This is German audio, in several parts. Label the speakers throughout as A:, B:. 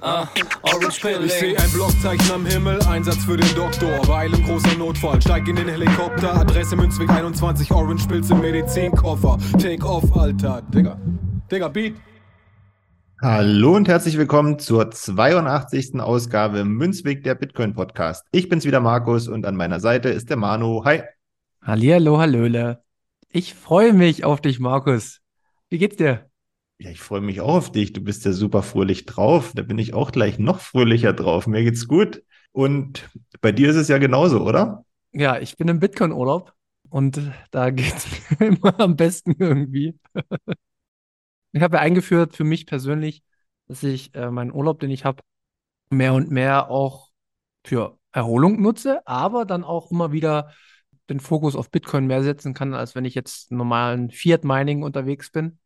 A: ah, Orange
B: Ich
A: Pilling.
B: seh ein Blockzeichen am Himmel, Einsatz für den Doktor. Weil im großer Notfall, steig in den Helikopter. Adresse Münzweg 21, Orange Pilz im Medizinkoffer. Take off, Alter. Digga. Digga, Beat.
C: Hallo und herzlich willkommen zur 82. Ausgabe Münzweg der Bitcoin Podcast. Ich bin's wieder Markus und an meiner Seite ist der Manu. Hi.
D: Hallihallo, hallöle. Ich freue mich auf dich, Markus. Wie geht's dir?
C: Ja, ich freue mich auch auf dich. Du bist ja super fröhlich drauf. Da bin ich auch gleich noch fröhlicher drauf. Mir geht's gut. Und bei dir ist es ja genauso, oder?
D: Ja, ich bin im Bitcoin-Urlaub und da geht's mir immer am besten irgendwie. Ich habe ja eingeführt für mich persönlich, dass ich äh, meinen Urlaub, den ich habe, mehr und mehr auch für Erholung nutze, aber dann auch immer wieder den Fokus auf Bitcoin mehr setzen kann, als wenn ich jetzt normalen Fiat-Mining unterwegs bin.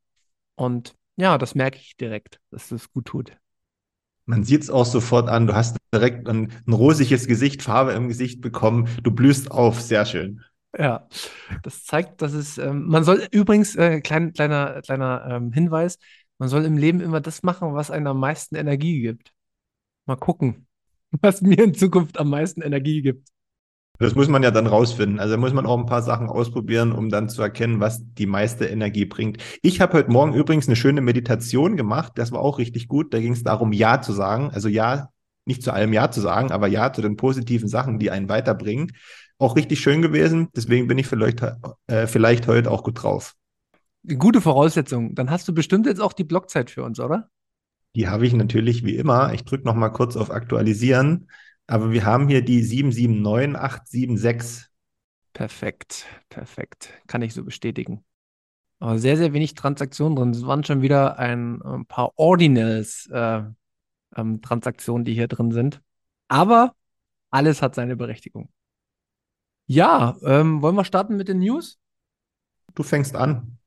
D: Und ja, das merke ich direkt, dass das gut tut.
C: Man sieht's auch sofort an. Du hast direkt ein, ein rosiges Gesicht, Farbe im Gesicht bekommen. Du blühst auf. Sehr schön.
D: Ja, das zeigt, dass es, ähm, man soll übrigens, äh, klein, kleiner, kleiner ähm, Hinweis, man soll im Leben immer das machen, was einem am meisten Energie gibt. Mal gucken, was mir in Zukunft am meisten Energie gibt.
C: Das muss man ja dann rausfinden. Also da muss man auch ein paar Sachen ausprobieren, um dann zu erkennen, was die meiste Energie bringt. Ich habe heute Morgen übrigens eine schöne Meditation gemacht. Das war auch richtig gut. Da ging es darum, Ja zu sagen. Also Ja, nicht zu allem Ja zu sagen, aber Ja zu den positiven Sachen, die einen weiterbringen. Auch richtig schön gewesen. Deswegen bin ich vielleicht, äh, vielleicht heute auch gut drauf.
D: Gute Voraussetzung. Dann hast du bestimmt jetzt auch die Blockzeit für uns, oder?
C: Die habe ich natürlich wie immer. Ich drücke noch mal kurz auf Aktualisieren. Aber wir haben hier die 779876.
D: Perfekt, perfekt. Kann ich so bestätigen. Aber sehr, sehr wenig Transaktionen drin. Es waren schon wieder ein, ein paar Ordinals äh, ähm, die hier drin sind. Aber alles hat seine Berechtigung. Ja, ähm, wollen wir starten mit den News?
C: Du fängst an.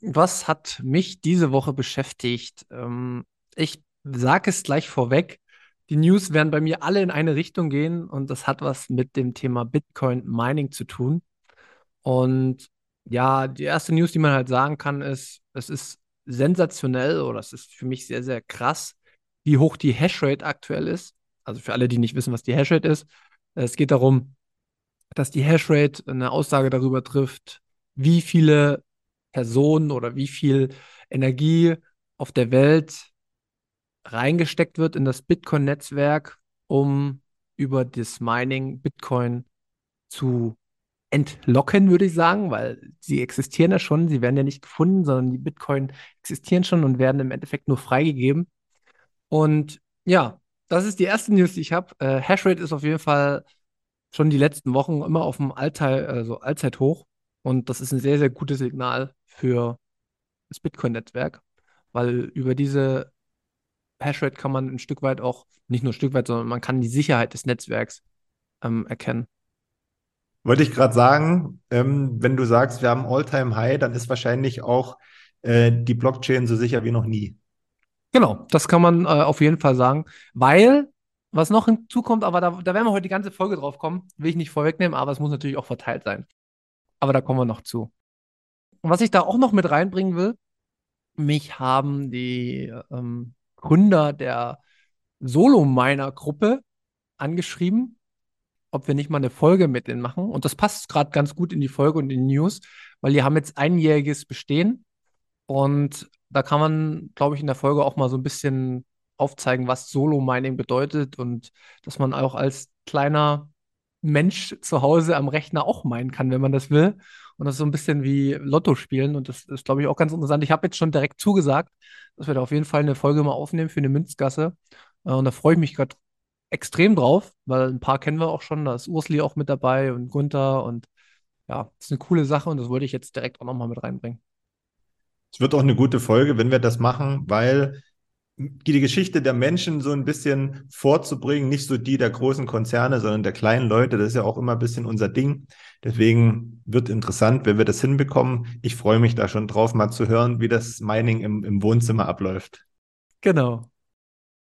D: Was hat mich diese Woche beschäftigt? Ähm, ich sage es gleich vorweg. Die News werden bei mir alle in eine Richtung gehen und das hat was mit dem Thema Bitcoin Mining zu tun. Und ja, die erste News, die man halt sagen kann, ist, es ist sensationell oder es ist für mich sehr, sehr krass, wie hoch die Hashrate aktuell ist. Also für alle, die nicht wissen, was die Hashrate ist. Es geht darum, dass die Hashrate eine Aussage darüber trifft, wie viele Personen oder wie viel Energie auf der Welt reingesteckt wird in das Bitcoin-Netzwerk, um über das Mining Bitcoin zu entlocken, würde ich sagen, weil sie existieren ja schon, sie werden ja nicht gefunden, sondern die Bitcoin existieren schon und werden im Endeffekt nur freigegeben. Und ja, das ist die erste News, die ich habe. Äh, Hashrate ist auf jeden Fall schon die letzten Wochen immer auf dem Allteil, also Allzeithoch. Und das ist ein sehr, sehr gutes Signal für das Bitcoin-Netzwerk, weil über diese Hashrate kann man ein Stück weit auch, nicht nur ein Stück weit, sondern man kann die Sicherheit des Netzwerks ähm, erkennen.
C: Wollte ich gerade sagen, ähm, wenn du sagst, wir haben All-Time-High, dann ist wahrscheinlich auch äh, die Blockchain so sicher wie noch nie.
D: Genau, das kann man äh, auf jeden Fall sagen, weil, was noch hinzukommt, aber da, da werden wir heute die ganze Folge drauf kommen, will ich nicht vorwegnehmen, aber es muss natürlich auch verteilt sein. Aber da kommen wir noch zu. Und was ich da auch noch mit reinbringen will, mich haben die ähm, Gründer der Solo-Miner-Gruppe angeschrieben, ob wir nicht mal eine Folge mit denen machen. Und das passt gerade ganz gut in die Folge und in die News, weil die haben jetzt einjähriges Bestehen. Und da kann man, glaube ich, in der Folge auch mal so ein bisschen aufzeigen, was Solo-Mining bedeutet und dass man auch als kleiner Mensch zu Hause am Rechner auch meinen kann, wenn man das will. Und das ist so ein bisschen wie Lotto spielen. Und das ist, glaube ich, auch ganz interessant. Ich habe jetzt schon direkt zugesagt, dass wir da auf jeden Fall eine Folge mal aufnehmen für eine Münzgasse. Äh, und da freue ich mich gerade extrem drauf, weil ein paar kennen wir auch schon. Da ist Ursli auch mit dabei und Gunther. Und ja, das ist eine coole Sache und das wollte ich jetzt direkt auch nochmal mit reinbringen.
C: Es wird auch eine gute Folge, wenn wir das machen, weil die Geschichte der Menschen so ein bisschen vorzubringen, nicht so die der großen Konzerne, sondern der kleinen Leute, das ist ja auch immer ein bisschen unser Ding. Deswegen wird interessant, wenn wir das hinbekommen. Ich freue mich da schon drauf, mal zu hören, wie das Mining im, im Wohnzimmer abläuft.
D: Genau.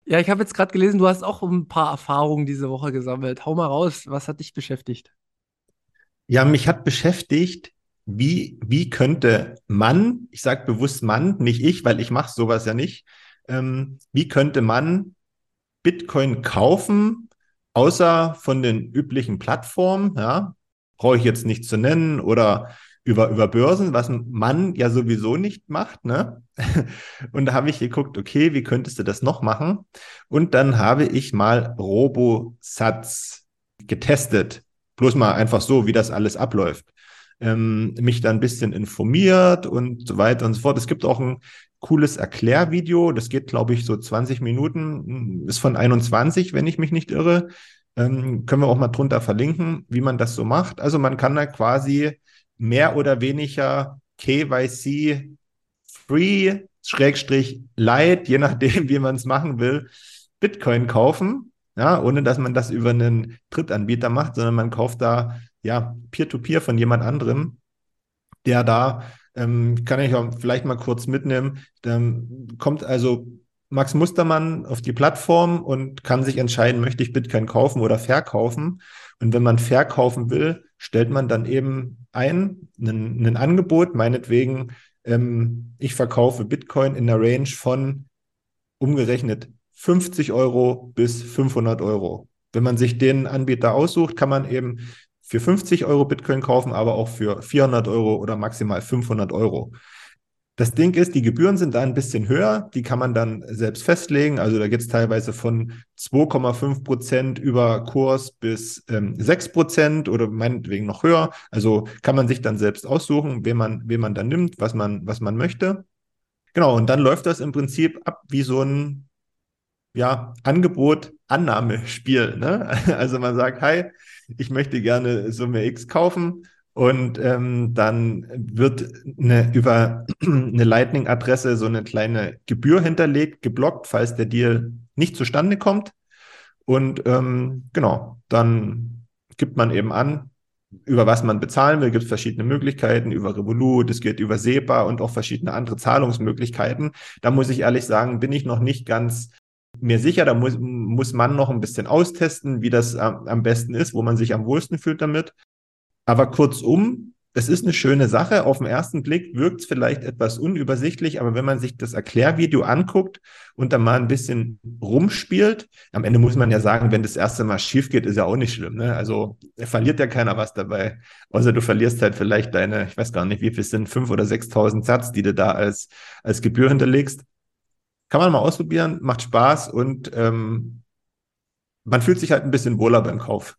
D: Ja, ich habe jetzt gerade gelesen, du hast auch ein paar Erfahrungen diese Woche gesammelt. Hau mal raus, was hat dich beschäftigt?
C: Ja, mich hat beschäftigt, wie, wie könnte man, ich sage bewusst Mann, nicht ich, weil ich mache sowas ja nicht, ähm, wie könnte man Bitcoin kaufen, außer von den üblichen Plattformen, ja, brauche ich jetzt nicht zu nennen, oder über, über Börsen, was Mann ja sowieso nicht macht, ne? Und da habe ich geguckt, okay, wie könntest du das noch machen? Und dann habe ich mal Robosatz getestet. Bloß mal einfach so, wie das alles abläuft. Ähm, mich da ein bisschen informiert und so weiter und so fort. Es gibt auch ein cooles Erklärvideo. Das geht, glaube ich, so 20 Minuten. Ist von 21, wenn ich mich nicht irre. Ähm, können wir auch mal drunter verlinken, wie man das so macht. Also man kann da quasi mehr oder weniger KYC free, Schrägstrich light, je nachdem, wie man es machen will, Bitcoin kaufen, ja, ohne dass man das über einen Drittanbieter macht, sondern man kauft da ja Peer-to-Peer -Peer von jemand anderem, der da ähm, kann ich auch vielleicht mal kurz mitnehmen. Dann kommt also Max Mustermann auf die Plattform und kann sich entscheiden, möchte ich Bitcoin kaufen oder verkaufen. Und wenn man verkaufen will, stellt man dann eben ein, ein, ein Angebot, meinetwegen, ähm, ich verkaufe Bitcoin in der Range von umgerechnet 50 Euro bis 500 Euro. Wenn man sich den Anbieter aussucht, kann man eben für 50 Euro Bitcoin kaufen, aber auch für 400 Euro oder maximal 500 Euro. Das Ding ist, die Gebühren sind da ein bisschen höher, die kann man dann selbst festlegen. Also da geht es teilweise von 2,5 Prozent über Kurs bis ähm, 6 Prozent oder meinetwegen noch höher. Also kann man sich dann selbst aussuchen, wen man, wen man dann nimmt, was man, was man möchte. Genau, und dann läuft das im Prinzip ab wie so ein ja, Angebot-Annahmespiel. Ne? Also man sagt, hi, ich möchte gerne Summe X kaufen und ähm, dann wird eine, über eine Lightning-Adresse so eine kleine Gebühr hinterlegt, geblockt, falls der Deal nicht zustande kommt. Und ähm, genau, dann gibt man eben an, über was man bezahlen will, gibt es verschiedene Möglichkeiten, über Revolut, es geht über SEPA und auch verschiedene andere Zahlungsmöglichkeiten. Da muss ich ehrlich sagen, bin ich noch nicht ganz mir sicher, da muss, muss man noch ein bisschen austesten, wie das am, besten ist, wo man sich am wohlsten fühlt damit. Aber kurzum, es ist eine schöne Sache. Auf den ersten Blick wirkt es vielleicht etwas unübersichtlich, aber wenn man sich das Erklärvideo anguckt und dann mal ein bisschen rumspielt, am Ende muss man ja sagen, wenn das erste Mal schief geht, ist ja auch nicht schlimm. Ne? Also verliert ja keiner was dabei. Außer du verlierst halt vielleicht deine, ich weiß gar nicht, wie viel sind, fünf oder sechstausend Satz, die du da als, als Gebühr hinterlegst. Kann man mal ausprobieren, macht Spaß und ähm, man fühlt sich halt ein bisschen wohler beim Kauf.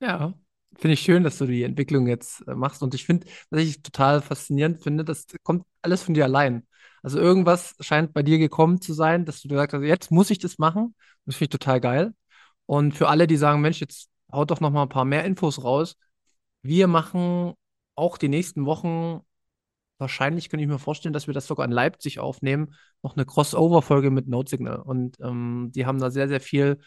D: Ja, finde ich schön, dass du die Entwicklung jetzt äh, machst. Und ich finde, was ich total faszinierend finde, das kommt alles von dir allein. Also irgendwas scheint bei dir gekommen zu sein, dass du gesagt hast, jetzt muss ich das machen. Das finde ich total geil. Und für alle, die sagen, Mensch, jetzt haut doch noch mal ein paar mehr Infos raus. Wir machen auch die nächsten Wochen wahrscheinlich könnte ich mir vorstellen, dass wir das sogar in Leipzig aufnehmen, noch eine Crossover-Folge mit Note Signal. Und ähm, die haben da sehr, sehr viel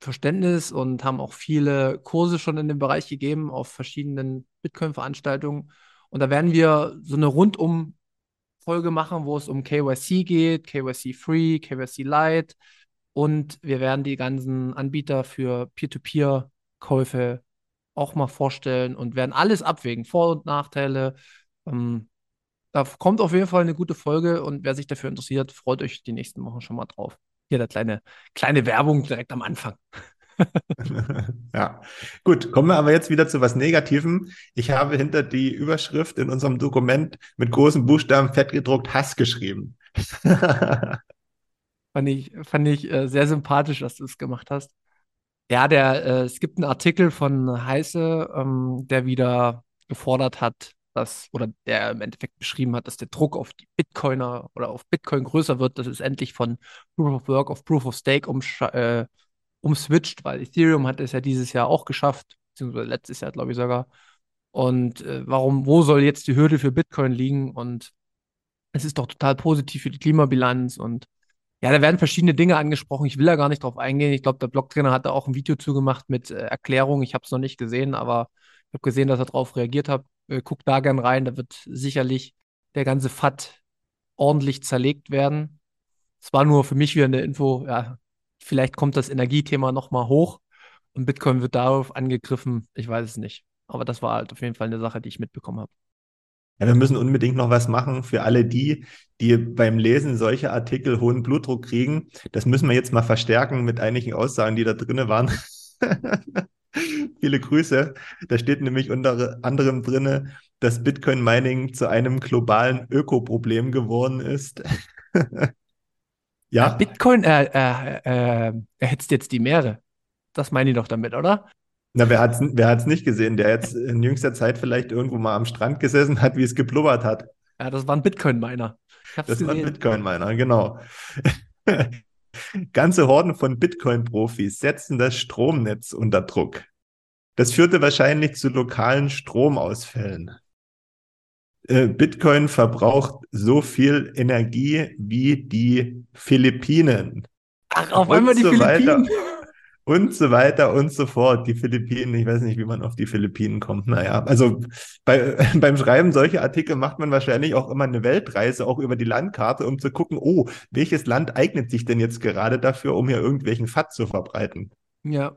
D: Verständnis und haben auch viele Kurse schon in dem Bereich gegeben auf verschiedenen Bitcoin-Veranstaltungen. Und da werden wir so eine rundum Folge machen, wo es um KYC geht, KYC Free, KYC Light Und wir werden die ganzen Anbieter für Peer-to-Peer-Käufe auch mal vorstellen und werden alles abwägen, Vor- und Nachteile. Ähm, da kommt auf jeden Fall eine gute Folge und wer sich dafür interessiert, freut euch die nächsten Wochen schon mal drauf. Hier der kleine, kleine Werbung direkt am Anfang.
C: ja, gut. Kommen wir aber jetzt wieder zu was Negativem. Ich habe hinter die Überschrift in unserem Dokument mit großen Buchstaben fett gedruckt Hass geschrieben.
D: fand ich, fand ich äh, sehr sympathisch, dass du es gemacht hast. Ja, der, äh, es gibt einen Artikel von Heiße, ähm, der wieder gefordert hat, dass, oder der im Endeffekt beschrieben hat, dass der Druck auf die Bitcoiner oder auf Bitcoin größer wird, dass es endlich von Proof of Work auf Proof of Stake äh, umswitcht, weil Ethereum hat es ja dieses Jahr auch geschafft, beziehungsweise letztes Jahr, glaube ich sogar. Und äh, warum, wo soll jetzt die Hürde für Bitcoin liegen? Und es ist doch total positiv für die Klimabilanz und ja, da werden verschiedene Dinge angesprochen. Ich will da gar nicht drauf eingehen. Ich glaube, der Blogtrainer hat da auch ein Video zugemacht mit äh, Erklärung. Ich habe es noch nicht gesehen, aber ich habe gesehen, dass er darauf reagiert hat. Äh, guckt da gern rein. Da wird sicherlich der ganze FAT ordentlich zerlegt werden. Es war nur für mich wieder eine Info. Ja, vielleicht kommt das Energiethema nochmal hoch und Bitcoin wird darauf angegriffen. Ich weiß es nicht. Aber das war halt auf jeden Fall eine Sache, die ich mitbekommen habe.
C: Ja, wir müssen unbedingt noch was machen für alle die, die beim Lesen solcher Artikel hohen Blutdruck kriegen. Das müssen wir jetzt mal verstärken mit einigen Aussagen, die da drinnen waren. Viele Grüße. Da steht nämlich unter anderem drinne, dass Bitcoin Mining zu einem globalen Ökoproblem geworden ist.
D: ja. Bitcoin äh, äh, äh, erhitzt jetzt die Meere. Das meine ich doch damit, oder?
C: Na, wer hat's, wer hat's nicht gesehen, der jetzt in jüngster Zeit vielleicht irgendwo mal am Strand gesessen hat, wie es geblubbert hat?
D: Ja, das waren Bitcoin-Miner.
C: Das gesehen. waren Bitcoin-Miner, genau. Ganze Horden von Bitcoin-Profis setzen das Stromnetz unter Druck. Das führte wahrscheinlich zu lokalen Stromausfällen. Äh, Bitcoin verbraucht so viel Energie wie die Philippinen.
D: Ach, auf einmal die so Philippinen. Weiter
C: und so weiter und so fort. Die Philippinen, ich weiß nicht, wie man auf die Philippinen kommt. Naja, also bei, beim Schreiben solcher Artikel macht man wahrscheinlich auch immer eine Weltreise, auch über die Landkarte, um zu gucken, oh, welches Land eignet sich denn jetzt gerade dafür, um hier irgendwelchen FAT zu verbreiten?
D: Ja,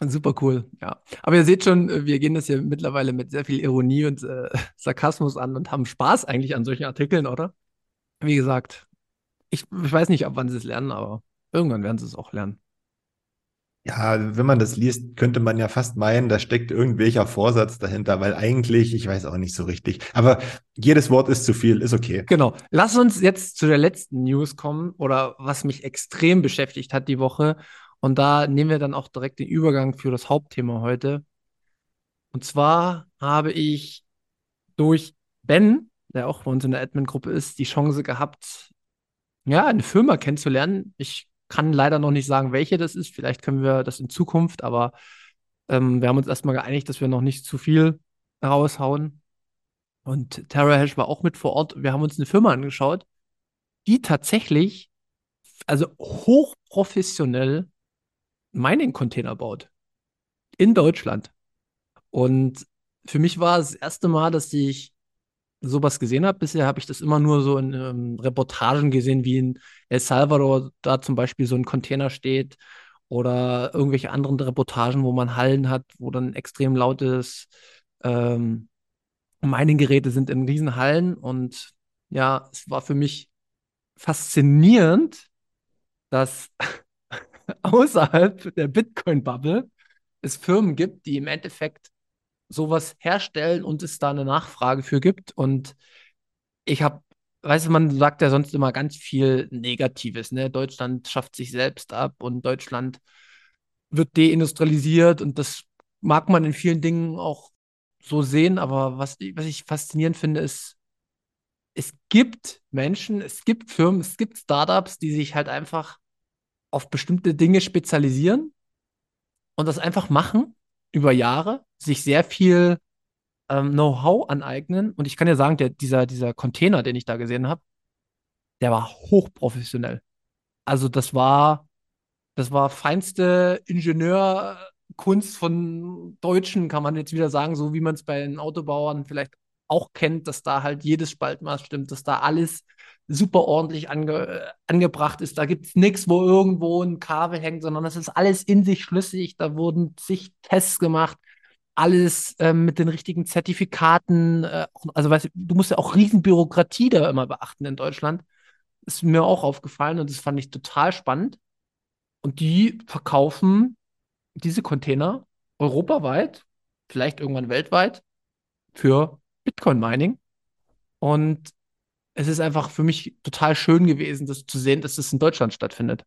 D: Super cool, ja. Aber ihr seht schon, wir gehen das ja mittlerweile mit sehr viel Ironie und äh, Sarkasmus an und haben Spaß eigentlich an solchen Artikeln, oder? Wie gesagt, ich, ich weiß nicht, ab wann sie es lernen, aber irgendwann werden sie es auch lernen.
C: Ja, wenn man das liest, könnte man ja fast meinen, da steckt irgendwelcher Vorsatz dahinter, weil eigentlich, ich weiß auch nicht so richtig. Aber jedes Wort ist zu viel, ist okay.
D: Genau. Lass uns jetzt zu der letzten News kommen oder was mich extrem beschäftigt hat die Woche. Und da nehmen wir dann auch direkt den Übergang für das Hauptthema heute. Und zwar habe ich durch Ben, der auch bei uns in der Admin-Gruppe ist, die Chance gehabt, ja, eine Firma kennenzulernen. Ich kann leider noch nicht sagen, welche das ist. Vielleicht können wir das in Zukunft, aber ähm, wir haben uns erstmal geeinigt, dass wir noch nicht zu viel raushauen. Und TerraHash war auch mit vor Ort. Wir haben uns eine Firma angeschaut, die tatsächlich, also hochprofessionell Mining-Container baut. In Deutschland. Und für mich war es das erste Mal, dass ich sowas gesehen habe. Bisher habe ich das immer nur so in ähm, Reportagen gesehen, wie in El Salvador da zum Beispiel so ein Container steht oder irgendwelche anderen Reportagen, wo man Hallen hat, wo dann extrem lautes ähm, Mining-Geräte sind in Riesenhallen. Und ja, es war für mich faszinierend, dass außerhalb der Bitcoin-Bubble es Firmen gibt, die im Endeffekt sowas herstellen und es da eine Nachfrage für gibt. Und ich habe, weißt du, man sagt ja sonst immer ganz viel Negatives, ne? Deutschland schafft sich selbst ab und Deutschland wird deindustrialisiert und das mag man in vielen Dingen auch so sehen, aber was, was ich faszinierend finde, ist, es gibt Menschen, es gibt Firmen, es gibt Startups, die sich halt einfach auf bestimmte Dinge spezialisieren und das einfach machen über Jahre, sich sehr viel ähm, Know-how aneignen. Und ich kann ja sagen, der, dieser, dieser Container, den ich da gesehen habe, der war hochprofessionell. Also das war, das war feinste Ingenieurkunst von Deutschen, kann man jetzt wieder sagen, so wie man es bei den Autobauern vielleicht auch kennt, dass da halt jedes Spaltmaß stimmt, dass da alles super ordentlich ange angebracht ist. Da gibt es nichts, wo irgendwo ein Kabel hängt, sondern das ist alles in sich schlüssig. Da wurden zig Tests gemacht, alles äh, mit den richtigen Zertifikaten. Äh, also weißt du, du musst ja auch Riesenbürokratie da immer beachten in Deutschland. Ist mir auch aufgefallen und das fand ich total spannend. Und die verkaufen diese Container europaweit, vielleicht irgendwann weltweit, für Bitcoin-Mining. Und es ist einfach für mich total schön gewesen, das zu sehen, dass das in Deutschland stattfindet.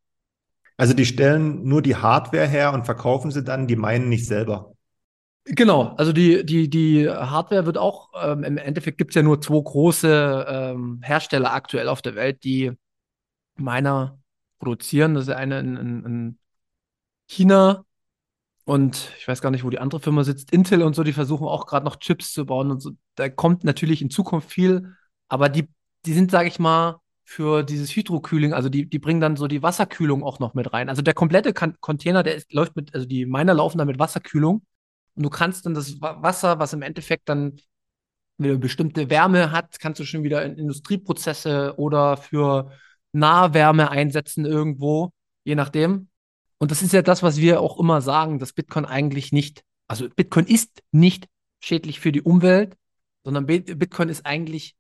C: Also die stellen nur die Hardware her und verkaufen sie dann, die meinen nicht selber.
D: Genau, also die, die, die Hardware wird auch, ähm, im Endeffekt gibt es ja nur zwei große ähm, Hersteller aktuell auf der Welt, die Miner produzieren. Das ist eine in, in, in China und ich weiß gar nicht, wo die andere Firma sitzt. Intel und so, die versuchen auch gerade noch Chips zu bauen und so. Da kommt natürlich in Zukunft viel, aber die, die sind, sage ich mal, für dieses Hydrokühling, also die, die bringen dann so die Wasserkühlung auch noch mit rein. Also der komplette Container, der ist, läuft mit, also die Miner laufen dann mit Wasserkühlung und du kannst dann das Wasser, was im Endeffekt dann eine bestimmte Wärme hat, kannst du schon wieder in Industrieprozesse oder für Nahwärme einsetzen irgendwo, je nachdem. Und das ist ja das, was wir auch immer sagen, dass Bitcoin eigentlich nicht, also Bitcoin ist nicht schädlich für die Umwelt, sondern Bitcoin ist eigentlich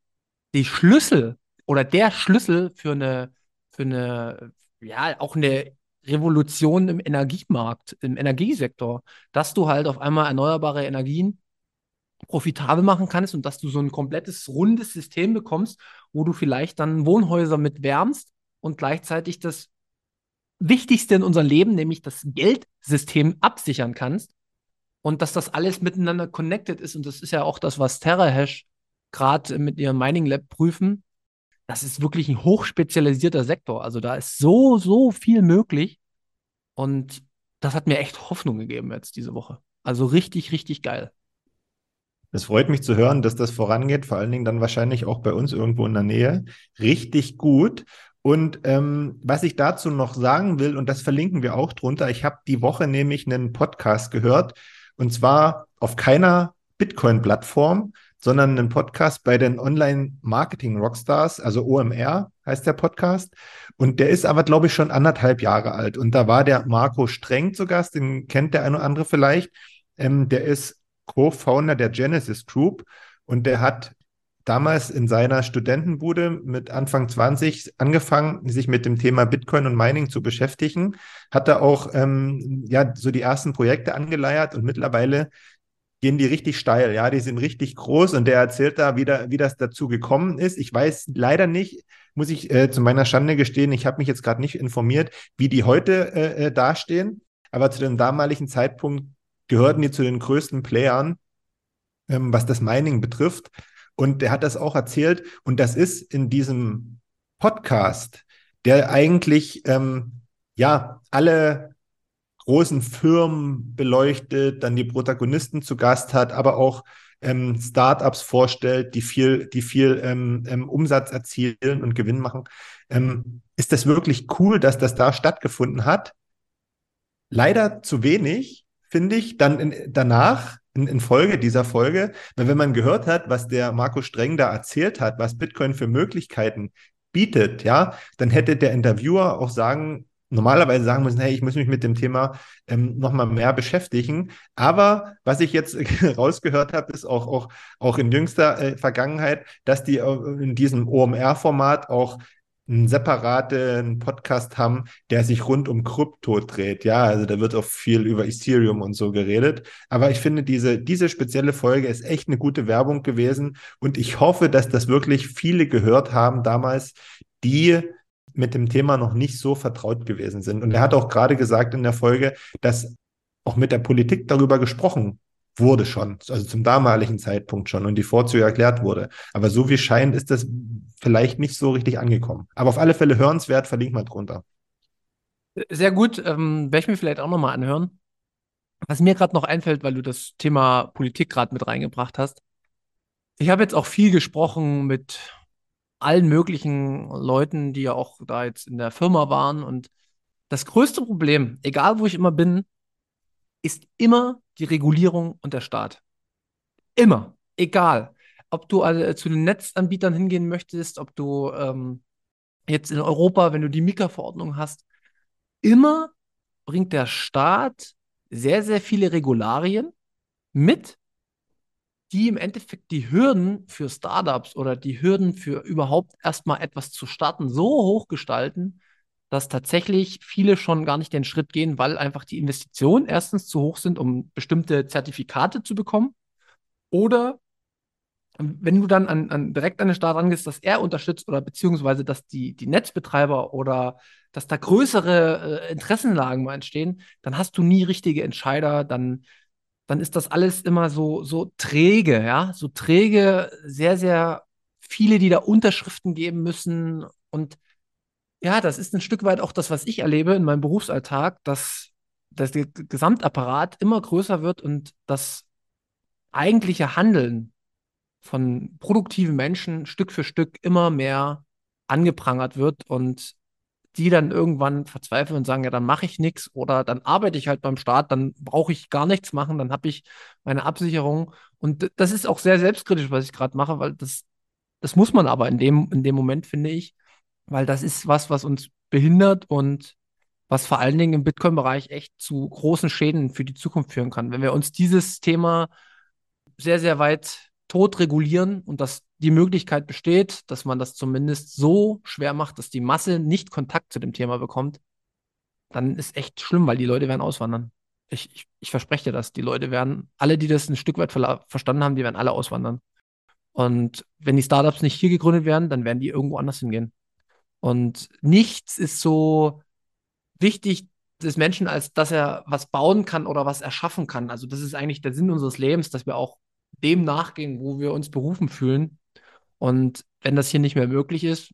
D: die Schlüssel oder der Schlüssel für eine, für eine, ja, auch eine Revolution im Energiemarkt, im Energiesektor, dass du halt auf einmal erneuerbare Energien profitabel machen kannst und dass du so ein komplettes rundes System bekommst, wo du vielleicht dann Wohnhäuser mit wärmst und gleichzeitig das Wichtigste in unserem Leben, nämlich das Geldsystem absichern kannst und dass das alles miteinander connected ist und das ist ja auch das, was TerraHash gerade mit ihrem Mining Lab prüfen. Das ist wirklich ein hochspezialisierter Sektor. Also da ist so, so viel möglich und das hat mir echt Hoffnung gegeben jetzt diese Woche. Also richtig, richtig geil.
C: Es freut mich zu hören, dass das vorangeht, vor allen Dingen dann wahrscheinlich auch bei uns irgendwo in der Nähe. Richtig gut. Und ähm, was ich dazu noch sagen will, und das verlinken wir auch drunter, ich habe die Woche nämlich einen Podcast gehört, und zwar auf keiner Bitcoin-Plattform, sondern einen Podcast bei den Online-Marketing-Rockstars, also OMR heißt der Podcast. Und der ist aber, glaube ich, schon anderthalb Jahre alt. Und da war der Marco Streng zu Gast, den kennt der eine oder andere vielleicht. Ähm, der ist Co-Founder der Genesis Group und der hat damals in seiner Studentenbude mit Anfang 20 angefangen, sich mit dem Thema Bitcoin und Mining zu beschäftigen, hat er auch ähm, ja so die ersten Projekte angeleiert und mittlerweile gehen die richtig steil, ja, die sind richtig groß und der erzählt da wieder, wie das dazu gekommen ist. Ich weiß leider nicht, muss ich äh, zu meiner Schande gestehen, ich habe mich jetzt gerade nicht informiert, wie die heute äh, äh, dastehen, aber zu dem damaligen Zeitpunkt gehörten die zu den größten Playern, ähm, was das Mining betrifft. Und er hat das auch erzählt. Und das ist in diesem Podcast, der eigentlich ähm, ja alle großen Firmen beleuchtet, dann die Protagonisten zu Gast hat, aber auch ähm, Startups vorstellt, die viel, die viel ähm, ähm, Umsatz erzielen und Gewinn machen. Ähm, ist das wirklich cool, dass das da stattgefunden hat? Leider zu wenig, finde ich. Dann in, danach in, in Folge dieser Folge, weil wenn man gehört hat, was der Marco Streng da erzählt hat, was Bitcoin für Möglichkeiten bietet, ja, dann hätte der Interviewer auch sagen, normalerweise sagen müssen, hey, ich muss mich mit dem Thema ähm, nochmal mehr beschäftigen. Aber was ich jetzt rausgehört habe, ist auch, auch, auch in jüngster äh, Vergangenheit, dass die äh, in diesem OMR-Format auch einen separaten Podcast haben, der sich rund um Krypto dreht. Ja, also da wird auch viel über Ethereum und so geredet. Aber ich finde, diese, diese spezielle Folge ist echt eine gute Werbung gewesen. Und ich hoffe, dass das wirklich viele gehört haben damals, die mit dem Thema noch nicht so vertraut gewesen sind. Und er hat auch gerade gesagt in der Folge, dass auch mit der Politik darüber gesprochen wurde schon, also zum damaligen Zeitpunkt schon und die Vorzüge erklärt wurde. Aber so wie scheint, ist das vielleicht nicht so richtig angekommen. Aber auf alle Fälle hörenswert, verlinkt mal drunter.
D: Sehr gut, ähm, werde ich mir vielleicht auch nochmal anhören. Was mir gerade noch einfällt, weil du das Thema Politik gerade mit reingebracht hast. Ich habe jetzt auch viel gesprochen mit allen möglichen Leuten, die ja auch da jetzt in der Firma waren. Und das größte Problem, egal wo ich immer bin, ist immer die Regulierung und der Staat. Immer. Egal. ob du äh, zu den Netzanbietern hingehen möchtest, ob du ähm, jetzt in Europa, wenn du die Mika-Verordnung hast, immer bringt der Staat sehr, sehr viele Regularien mit, die im Endeffekt die Hürden für Startups oder die Hürden für überhaupt erstmal etwas zu starten so hoch gestalten, dass tatsächlich viele schon gar nicht den Schritt gehen, weil einfach die Investitionen erstens zu hoch sind, um bestimmte Zertifikate zu bekommen. Oder wenn du dann an, an direkt an den Staat rangehst, dass er unterstützt oder beziehungsweise dass die, die Netzbetreiber oder dass da größere äh, Interessenlagen mal entstehen, dann hast du nie richtige Entscheider, dann dann ist das alles immer so, so träge, ja, so träge, sehr, sehr viele, die da Unterschriften geben müssen. Und ja, das ist ein Stück weit auch das, was ich erlebe in meinem Berufsalltag, dass, dass der Gesamtapparat immer größer wird und das eigentliche Handeln von produktiven Menschen Stück für Stück immer mehr angeprangert wird und die dann irgendwann verzweifeln und sagen, ja, dann mache ich nichts oder dann arbeite ich halt beim Staat, dann brauche ich gar nichts machen, dann habe ich meine Absicherung. Und das ist auch sehr selbstkritisch, was ich gerade mache, weil das, das muss man aber in dem, in dem Moment, finde ich, weil das ist was, was uns behindert und was vor allen Dingen im Bitcoin-Bereich echt zu großen Schäden für die Zukunft führen kann. Wenn wir uns dieses Thema sehr, sehr weit tot regulieren und dass die Möglichkeit besteht, dass man das zumindest so schwer macht, dass die Masse nicht Kontakt zu dem Thema bekommt, dann ist echt schlimm, weil die Leute werden auswandern. Ich, ich, ich verspreche dir das. Die Leute werden, alle, die das ein Stück weit ver verstanden haben, die werden alle auswandern. Und wenn die Startups nicht hier gegründet werden, dann werden die irgendwo anders hingehen. Und nichts ist so wichtig des Menschen, als dass er was bauen kann oder was erschaffen kann. Also das ist eigentlich der Sinn unseres Lebens, dass wir auch dem nachgehen, wo wir uns berufen fühlen. Und wenn das hier nicht mehr möglich ist,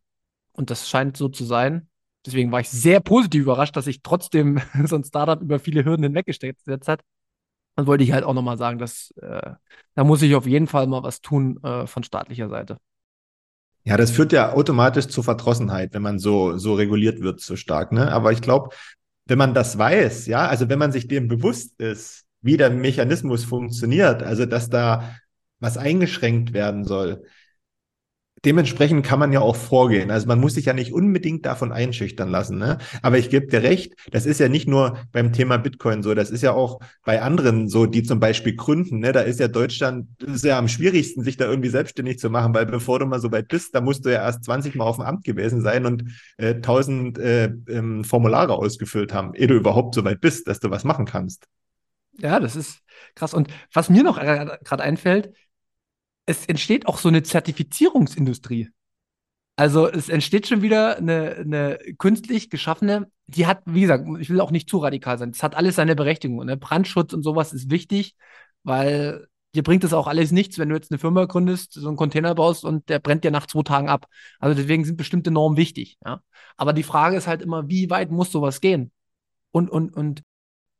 D: und das scheint so zu sein, deswegen war ich sehr positiv überrascht, dass sich trotzdem so ein Startup über viele Hürden hinweggesetzt hat. Dann wollte ich halt auch nochmal sagen, dass äh, da muss ich auf jeden Fall mal was tun äh, von staatlicher Seite.
C: Ja, das führt ja automatisch zur Verdrossenheit, wenn man so, so reguliert wird, so stark. Ne? Aber ich glaube, wenn man das weiß, ja, also wenn man sich dem bewusst ist, wie der Mechanismus funktioniert, also dass da was eingeschränkt werden soll, dementsprechend kann man ja auch vorgehen. Also man muss sich ja nicht unbedingt davon einschüchtern lassen. Ne? Aber ich gebe dir recht, das ist ja nicht nur beim Thema Bitcoin so, das ist ja auch bei anderen so, die zum Beispiel gründen. Ne? Da ist ja Deutschland ist ja am schwierigsten, sich da irgendwie selbstständig zu machen, weil bevor du mal so weit bist, da musst du ja erst 20 Mal auf dem Amt gewesen sein und äh, 1000 äh, ähm, Formulare ausgefüllt haben, ehe du überhaupt so weit bist, dass du was machen kannst.
D: Ja, das ist krass. Und was mir noch gerade einfällt, es entsteht auch so eine Zertifizierungsindustrie. Also es entsteht schon wieder eine, eine künstlich geschaffene, die hat, wie gesagt, ich will auch nicht zu radikal sein, das hat alles seine Berechtigung. Ne? Brandschutz und sowas ist wichtig, weil dir bringt das auch alles nichts, wenn du jetzt eine Firma gründest, so einen Container baust und der brennt dir nach zwei Tagen ab. Also deswegen sind bestimmte Normen wichtig. Ja? Aber die Frage ist halt immer, wie weit muss sowas gehen? Und, und, und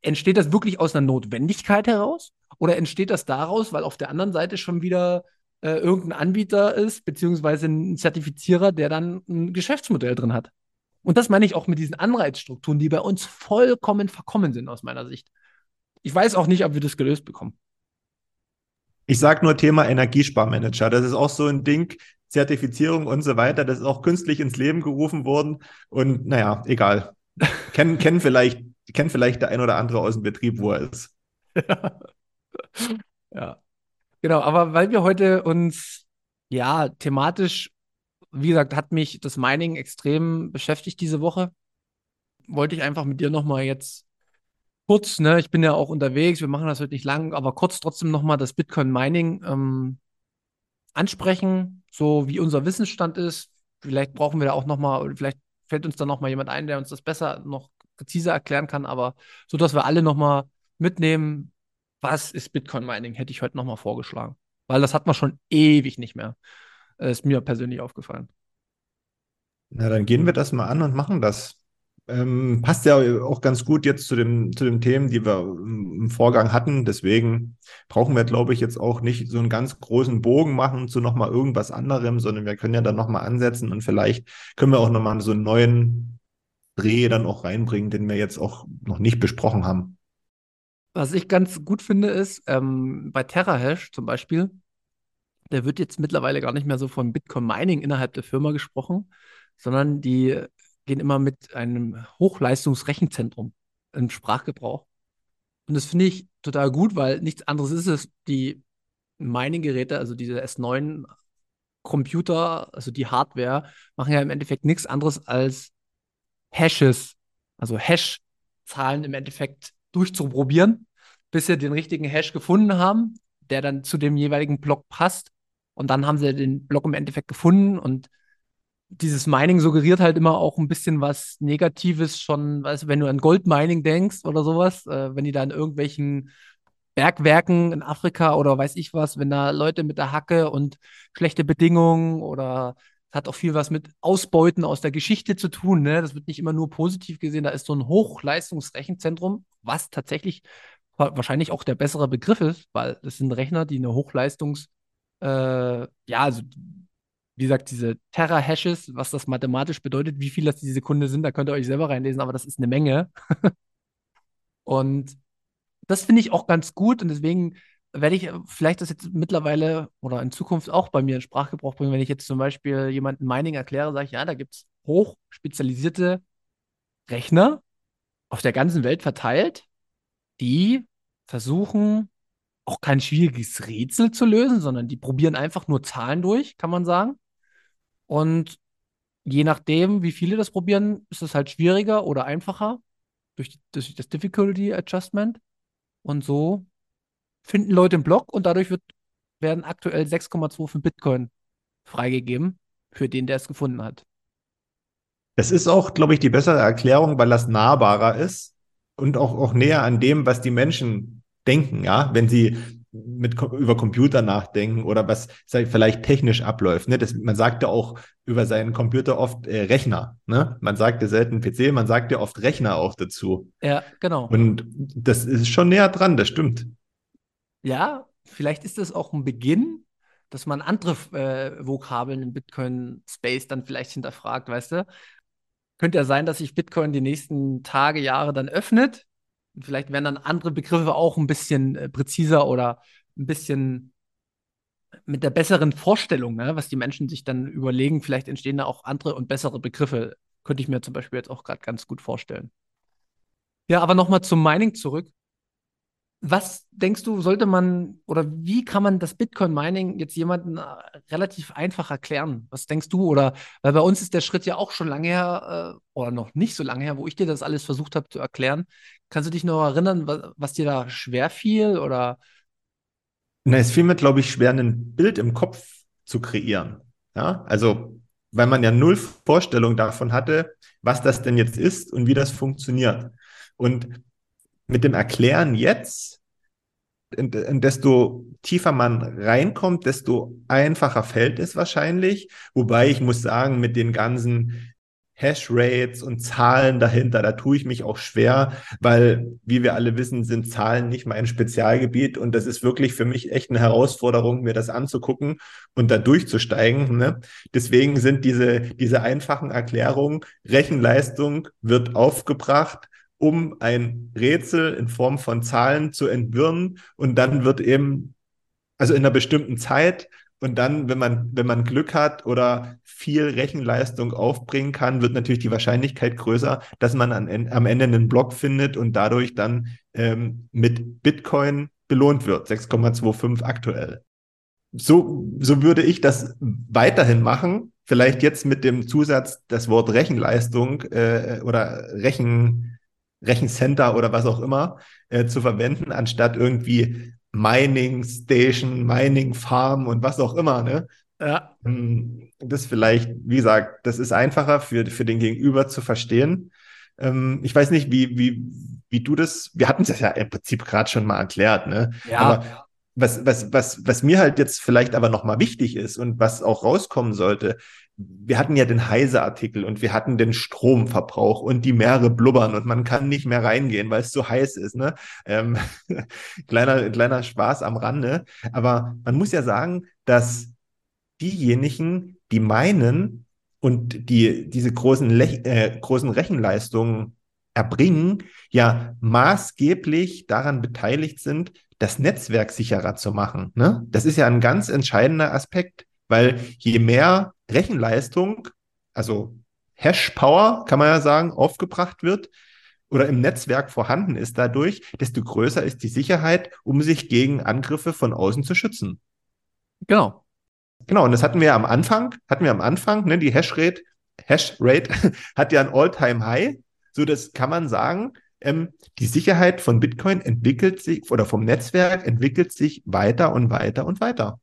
D: entsteht das wirklich aus einer Notwendigkeit heraus? Oder entsteht das daraus, weil auf der anderen Seite schon wieder äh, irgendein Anbieter ist, beziehungsweise ein Zertifizierer, der dann ein Geschäftsmodell drin hat? Und das meine ich auch mit diesen Anreizstrukturen, die bei uns vollkommen verkommen sind aus meiner Sicht. Ich weiß auch nicht, ob wir das gelöst bekommen.
C: Ich sage nur Thema Energiesparmanager. Das ist auch so ein Ding, Zertifizierung und so weiter. Das ist auch künstlich ins Leben gerufen worden. Und naja, egal. kennen, kennen vielleicht kennt vielleicht der ein oder andere aus dem Betrieb, wo er ist.
D: ja. Genau, aber weil wir heute uns, ja, thematisch, wie gesagt, hat mich das Mining extrem beschäftigt diese Woche, wollte ich einfach mit dir nochmal jetzt kurz, ne, ich bin ja auch unterwegs, wir machen das heute nicht lang, aber kurz trotzdem nochmal das Bitcoin-Mining ähm, ansprechen, so wie unser Wissensstand ist. Vielleicht brauchen wir da auch nochmal, vielleicht fällt uns da nochmal jemand ein, der uns das besser noch präziser erklären kann, aber so, dass wir alle nochmal mitnehmen, was ist Bitcoin Mining, hätte ich heute nochmal vorgeschlagen. Weil das hat man schon ewig nicht mehr. Ist mir persönlich aufgefallen.
C: Na, dann gehen wir das mal an und machen das. Ähm, passt ja auch ganz gut jetzt zu, dem, zu den Themen, die wir im Vorgang hatten. Deswegen brauchen wir, glaube ich, jetzt auch nicht so einen ganz großen Bogen machen zu nochmal irgendwas anderem, sondern wir können ja dann nochmal ansetzen und vielleicht können wir auch nochmal so einen neuen Dreh dann auch reinbringen, den wir jetzt auch noch nicht besprochen haben.
D: Was ich ganz gut finde, ist, ähm, bei TerraHash zum Beispiel, da wird jetzt mittlerweile gar nicht mehr so von Bitcoin Mining innerhalb der Firma gesprochen, sondern die gehen immer mit einem Hochleistungsrechenzentrum im Sprachgebrauch. Und das finde ich total gut, weil nichts anderes ist es. Die Mining-Geräte, also diese S9 Computer, also die Hardware, machen ja im Endeffekt nichts anderes als Hashes, also Hash-Zahlen im Endeffekt durchzuprobieren, bis sie den richtigen Hash gefunden haben, der dann zu dem jeweiligen Block passt. Und dann haben sie den Block im Endeffekt gefunden und dieses Mining suggeriert halt immer auch ein bisschen was Negatives schon, weißt wenn du an Goldmining denkst oder sowas, äh, wenn die da in irgendwelchen Bergwerken in Afrika oder weiß ich was, wenn da Leute mit der Hacke und schlechte Bedingungen oder hat auch viel was mit Ausbeuten aus der Geschichte zu tun. Ne? Das wird nicht immer nur positiv gesehen. Da ist so ein Hochleistungsrechenzentrum, was tatsächlich wahrscheinlich auch der bessere Begriff ist, weil das sind Rechner, die eine Hochleistungs, äh, ja, also wie gesagt, diese Terra-Hashes, was das mathematisch bedeutet, wie viel das die Sekunde sind, da könnt ihr euch selber reinlesen, aber das ist eine Menge. und das finde ich auch ganz gut und deswegen werde ich vielleicht das jetzt mittlerweile oder in Zukunft auch bei mir in Sprachgebrauch bringen, wenn ich jetzt zum Beispiel jemanden Mining erkläre, sage ich, ja, da gibt es hochspezialisierte Rechner auf der ganzen Welt verteilt, die versuchen, auch kein schwieriges Rätsel zu lösen, sondern die probieren einfach nur Zahlen durch, kann man sagen. Und je nachdem, wie viele das probieren, ist es halt schwieriger oder einfacher durch, durch das Difficulty Adjustment. Und so finden Leute einen Block und dadurch wird, werden aktuell 6,25 Bitcoin freigegeben für den, der es gefunden hat.
C: Das ist auch, glaube ich, die bessere Erklärung, weil das nahbarer ist und auch, auch näher an dem, was die Menschen denken, ja, wenn sie mit über Computer nachdenken oder was vielleicht technisch abläuft. Ne? Das, man sagt ja auch über seinen Computer oft äh, Rechner. Ne? Man sagt ja selten PC, man sagt ja oft Rechner auch dazu.
D: Ja, genau.
C: Und das ist schon näher dran, das stimmt.
D: Ja, vielleicht ist das auch ein Beginn, dass man andere äh, Vokabeln im Bitcoin-Space dann vielleicht hinterfragt, weißt du? Könnte ja sein, dass sich Bitcoin die nächsten Tage, Jahre dann öffnet vielleicht werden dann andere Begriffe auch ein bisschen äh, präziser oder ein bisschen mit der besseren Vorstellung, ne, was die Menschen sich dann überlegen. Vielleicht entstehen da auch andere und bessere Begriffe. Könnte ich mir zum Beispiel jetzt auch gerade ganz gut vorstellen. Ja, aber nochmal zum Mining zurück. Was denkst du, sollte man oder wie kann man das Bitcoin-Mining jetzt jemandem äh, relativ einfach erklären? Was denkst du? Oder weil bei uns ist der Schritt ja auch schon lange her äh, oder noch nicht so lange her, wo ich dir das alles versucht habe zu erklären. Kannst du dich noch erinnern, was, was dir da schwer fiel oder?
C: Na, es fiel mir, glaube ich, schwer, ein Bild im Kopf zu kreieren. Ja, also weil man ja null Vorstellung davon hatte, was das denn jetzt ist und wie das funktioniert. Und mit dem Erklären jetzt, und, und desto tiefer man reinkommt, desto einfacher fällt es wahrscheinlich. Wobei ich muss sagen, mit den ganzen Hashrates und Zahlen dahinter, da tue ich mich auch schwer, weil, wie wir alle wissen, sind Zahlen nicht mein Spezialgebiet und das ist wirklich für mich echt eine Herausforderung, mir das anzugucken und da durchzusteigen. Ne? Deswegen sind diese, diese einfachen Erklärungen, Rechenleistung wird aufgebracht, um ein Rätsel in Form von Zahlen zu entwirren und dann wird eben, also in einer bestimmten Zeit und dann, wenn man, wenn man Glück hat oder viel Rechenleistung aufbringen kann, wird natürlich die Wahrscheinlichkeit größer, dass man an, am Ende einen Block findet und dadurch dann ähm, mit Bitcoin belohnt wird. 6,25 aktuell. So, so würde ich das weiterhin machen. Vielleicht jetzt mit dem Zusatz, das Wort Rechenleistung äh, oder Rechen, Rechencenter oder was auch immer äh, zu verwenden, anstatt irgendwie Mining Station, Mining Farm und was auch immer. Ne? Ja. Hm, das vielleicht, wie gesagt, das ist einfacher für, für den Gegenüber zu verstehen. Ähm, ich weiß nicht, wie, wie, wie du das, wir hatten es ja im Prinzip gerade schon mal erklärt, ne? Ja. Aber was, was, was, was mir halt jetzt vielleicht aber nochmal wichtig ist und was auch rauskommen sollte, wir hatten ja den Heise-Artikel und wir hatten den Stromverbrauch und die Meere blubbern und man kann nicht mehr reingehen, weil es so heiß ist. Ne? Ähm, kleiner, kleiner Spaß am Rande. Aber man muss ja sagen, dass diejenigen, die meinen und die diese großen, Lech äh, großen Rechenleistungen erbringen, ja maßgeblich daran beteiligt sind, das Netzwerk sicherer zu machen. Ne? Das ist ja ein ganz entscheidender Aspekt, weil je mehr Rechenleistung, also Hash-Power, kann man ja sagen, aufgebracht wird oder im Netzwerk vorhanden ist dadurch, desto größer ist die Sicherheit, um sich gegen Angriffe von außen zu schützen.
D: Genau.
C: Genau, und das hatten wir am Anfang, hatten wir am Anfang, ne, die Hashrate, Hashrate hat ja ein All-Time-High, so das kann man sagen, ähm, die Sicherheit von Bitcoin entwickelt sich oder vom Netzwerk entwickelt sich weiter und weiter und weiter.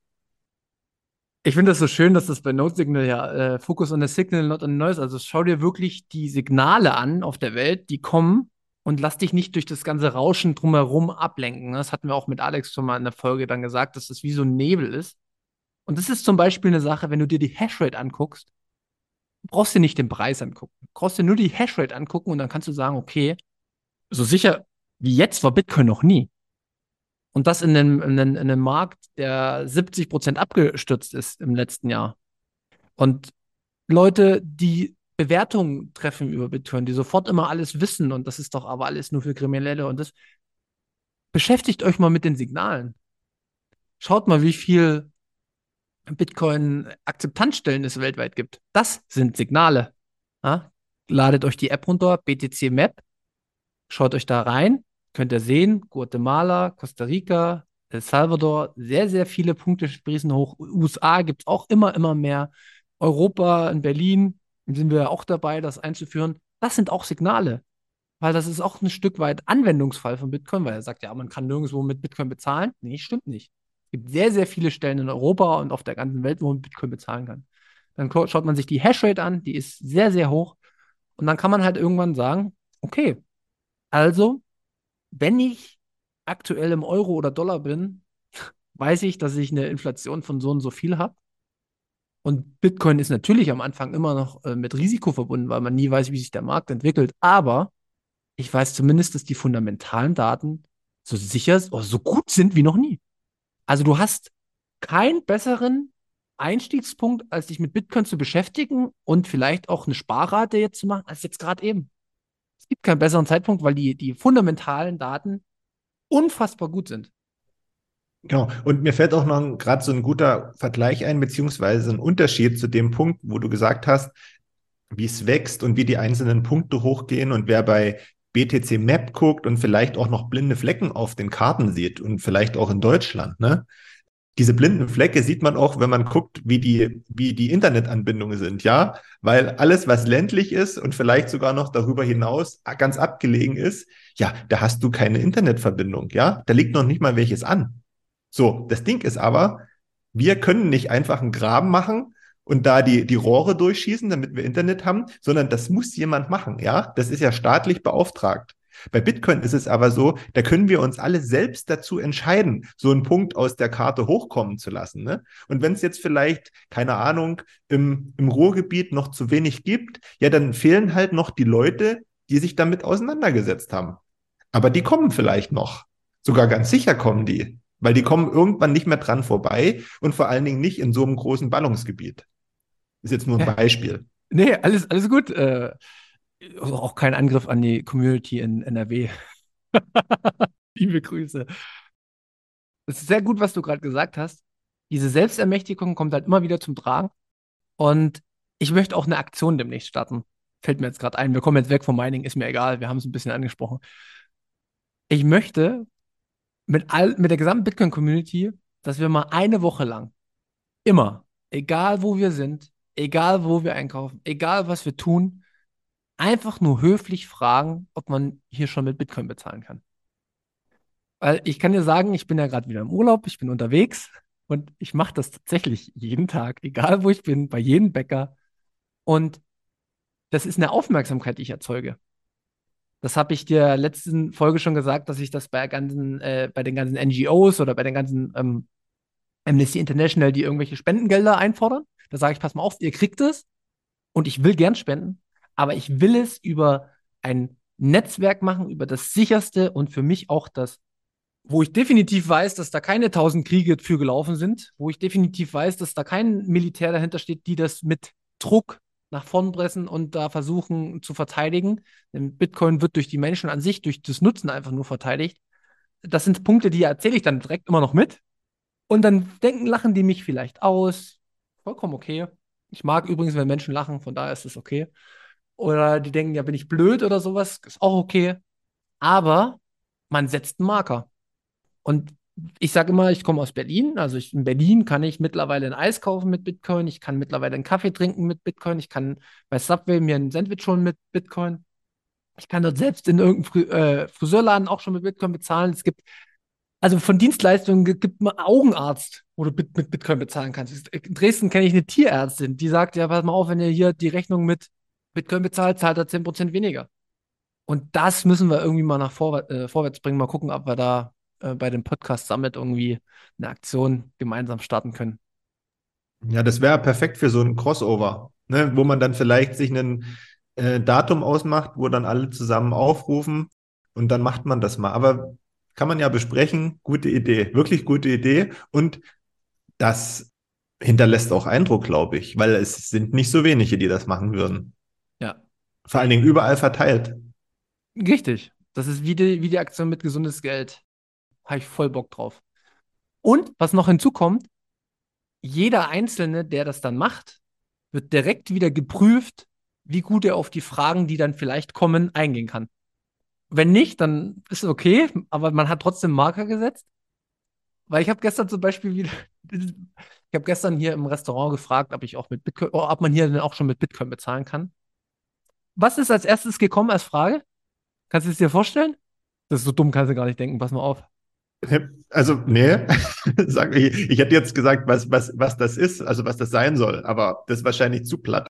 D: Ich finde das so schön, dass das bei Node Signal ja äh, Focus on the Signal, not on the Noise. Also schau dir wirklich die Signale an auf der Welt, die kommen und lass dich nicht durch das ganze Rauschen drumherum ablenken. Das hatten wir auch mit Alex schon mal in der Folge dann gesagt, dass das wie so ein Nebel ist. Und das ist zum Beispiel eine Sache, wenn du dir die Hashrate anguckst, brauchst du nicht den Preis angucken. Du brauchst dir nur die Hashrate angucken und dann kannst du sagen, okay, so sicher wie jetzt war Bitcoin noch nie. Und das in einem, in einem, in einem Markt, der 70 Prozent abgestürzt ist im letzten Jahr. Und Leute, die Bewertungen treffen über Bitcoin, die sofort immer alles wissen und das ist doch aber alles nur für Kriminelle und das. Beschäftigt euch mal mit den Signalen. Schaut mal, wie viel Bitcoin-Akzeptanzstellen es weltweit gibt. Das sind Signale. Ja? Ladet euch die App runter, BTC Map, schaut euch da rein, könnt ihr sehen, Guatemala, Costa Rica, El Salvador, sehr, sehr viele Punkte sprießen hoch. USA gibt es auch immer, immer mehr. Europa, in Berlin sind wir auch dabei, das einzuführen. Das sind auch Signale. Weil das ist auch ein Stück weit Anwendungsfall von Bitcoin, weil er sagt, ja, man kann nirgendwo mit Bitcoin bezahlen. Nee, stimmt nicht. Es gibt sehr, sehr viele Stellen in Europa und auf der ganzen Welt, wo man Bitcoin bezahlen kann. Dann schaut man sich die Hashrate an, die ist sehr, sehr hoch. Und dann kann man halt irgendwann sagen, okay, also wenn ich aktuell im Euro oder Dollar bin, weiß ich, dass ich eine Inflation von so und so viel habe. Und Bitcoin ist natürlich am Anfang immer noch äh, mit Risiko verbunden, weil man nie weiß, wie sich der Markt entwickelt. Aber ich weiß zumindest, dass die fundamentalen Daten so sicher oder so gut sind wie noch nie. Also du hast keinen besseren Einstiegspunkt, als dich mit Bitcoin zu beschäftigen und vielleicht auch eine Sparrate jetzt zu machen, als jetzt gerade eben gibt keinen besseren Zeitpunkt, weil die, die fundamentalen Daten unfassbar gut sind.
C: Genau. Und mir fällt auch noch gerade so ein guter Vergleich ein, beziehungsweise ein Unterschied zu dem Punkt, wo du gesagt hast, wie es wächst und wie die einzelnen Punkte hochgehen und wer bei BTC Map guckt und vielleicht auch noch blinde Flecken auf den Karten sieht und vielleicht auch in Deutschland, ne? Diese blinden Flecke sieht man auch, wenn man guckt, wie die, wie die Internetanbindungen sind, ja, weil alles, was ländlich ist und vielleicht sogar noch darüber hinaus ganz abgelegen ist, ja, da hast du keine Internetverbindung, ja, da liegt noch nicht mal welches an. So, das Ding ist aber, wir können nicht einfach einen Graben machen und da die, die Rohre durchschießen, damit wir Internet haben, sondern das muss jemand machen, ja, das ist ja staatlich beauftragt. Bei Bitcoin ist es aber so, da können wir uns alle selbst dazu entscheiden, so einen Punkt aus der Karte hochkommen zu lassen. Ne? Und wenn es jetzt vielleicht, keine Ahnung, im, im Ruhrgebiet noch zu wenig gibt, ja, dann fehlen halt noch die Leute, die sich damit auseinandergesetzt haben. Aber die kommen vielleicht noch. Sogar ganz sicher kommen die. Weil die kommen irgendwann nicht mehr dran vorbei und vor allen Dingen nicht in so einem großen Ballungsgebiet. Ist jetzt nur ein ja. Beispiel.
D: Nee, alles, alles gut. Äh, also auch kein Angriff an die Community in NRW. Liebe Grüße. Es ist sehr gut, was du gerade gesagt hast. Diese Selbstermächtigung kommt halt immer wieder zum Tragen. Und ich möchte auch eine Aktion demnächst starten. Fällt mir jetzt gerade ein. Wir kommen jetzt weg vom Mining, ist mir egal. Wir haben es ein bisschen angesprochen. Ich möchte mit, all, mit der gesamten Bitcoin-Community, dass wir mal eine Woche lang immer, egal wo wir sind, egal wo wir einkaufen, egal was wir tun, einfach nur höflich fragen, ob man hier schon mit Bitcoin bezahlen kann. Weil ich kann dir sagen, ich bin ja gerade wieder im Urlaub, ich bin unterwegs und ich mache das tatsächlich jeden Tag, egal wo ich bin, bei jedem Bäcker. Und das ist eine Aufmerksamkeit, die ich erzeuge. Das habe ich dir letzten Folge schon gesagt, dass ich das bei, ganzen, äh, bei den ganzen NGOs oder bei den ganzen ähm, Amnesty International, die irgendwelche Spendengelder einfordern. Da sage ich, pass mal auf, ihr kriegt es und ich will gern spenden, aber ich will es über ein Netzwerk machen, über das sicherste und für mich auch das, wo ich definitiv weiß, dass da keine tausend Kriege für gelaufen sind, wo ich definitiv weiß, dass da kein Militär dahinter steht, die das mit Druck nach vorn pressen und da versuchen zu verteidigen. Denn Bitcoin wird durch die Menschen an sich, durch das Nutzen einfach nur verteidigt. das sind Punkte, die erzähle ich dann direkt immer noch mit. Und dann denken, lachen die mich vielleicht aus. Vollkommen okay. Ich mag übrigens, wenn Menschen lachen, von daher ist es okay. Oder die denken, ja, bin ich blöd oder sowas, ist auch okay. Aber man setzt einen Marker. Und ich sage immer, ich komme aus Berlin. Also ich, in Berlin kann ich mittlerweile ein Eis kaufen mit Bitcoin. Ich kann mittlerweile einen Kaffee trinken mit Bitcoin. Ich kann bei Subway mir ein Sandwich holen mit Bitcoin. Ich kann dort selbst in irgendeinem äh, Friseurladen auch schon mit Bitcoin bezahlen. Es gibt also von Dienstleistungen gibt man Augenarzt, wo du mit Bitcoin bezahlen kannst. In Dresden kenne ich eine Tierärztin, die sagt, ja, pass mal auf, wenn ihr hier die Rechnung mit Bitcoin bezahlt, zahlt er 10% weniger. Und das müssen wir irgendwie mal nach vorwär äh, vorwärts bringen. Mal gucken, ob wir da äh, bei dem Podcast Summit irgendwie eine Aktion gemeinsam starten können.
C: Ja, das wäre perfekt für so ein Crossover, ne, wo man dann vielleicht sich ein äh, Datum ausmacht, wo dann alle zusammen aufrufen und dann macht man das mal. Aber kann man ja besprechen. Gute Idee, wirklich gute Idee. Und das hinterlässt auch Eindruck, glaube ich, weil es sind nicht so wenige, die das machen würden. Vor allen Dingen überall verteilt.
D: Richtig. Das ist wie die, wie die Aktion mit gesundes Geld. Habe ich voll Bock drauf. Und was noch hinzukommt, jeder Einzelne, der das dann macht, wird direkt wieder geprüft, wie gut er auf die Fragen, die dann vielleicht kommen, eingehen kann. Wenn nicht, dann ist es okay, aber man hat trotzdem Marker gesetzt. Weil ich habe gestern zum Beispiel wieder, ich habe gestern hier im Restaurant gefragt, ob ich auch mit Bitcoin, ob man hier denn auch schon mit Bitcoin bezahlen kann. Was ist als erstes gekommen als Frage? Kannst du es dir vorstellen? Das ist so dumm, kannst du gar nicht denken. Pass mal auf.
C: Also, nee, ich, ich hätte jetzt gesagt, was, was, was das ist, also was das sein soll, aber das ist wahrscheinlich zu platt.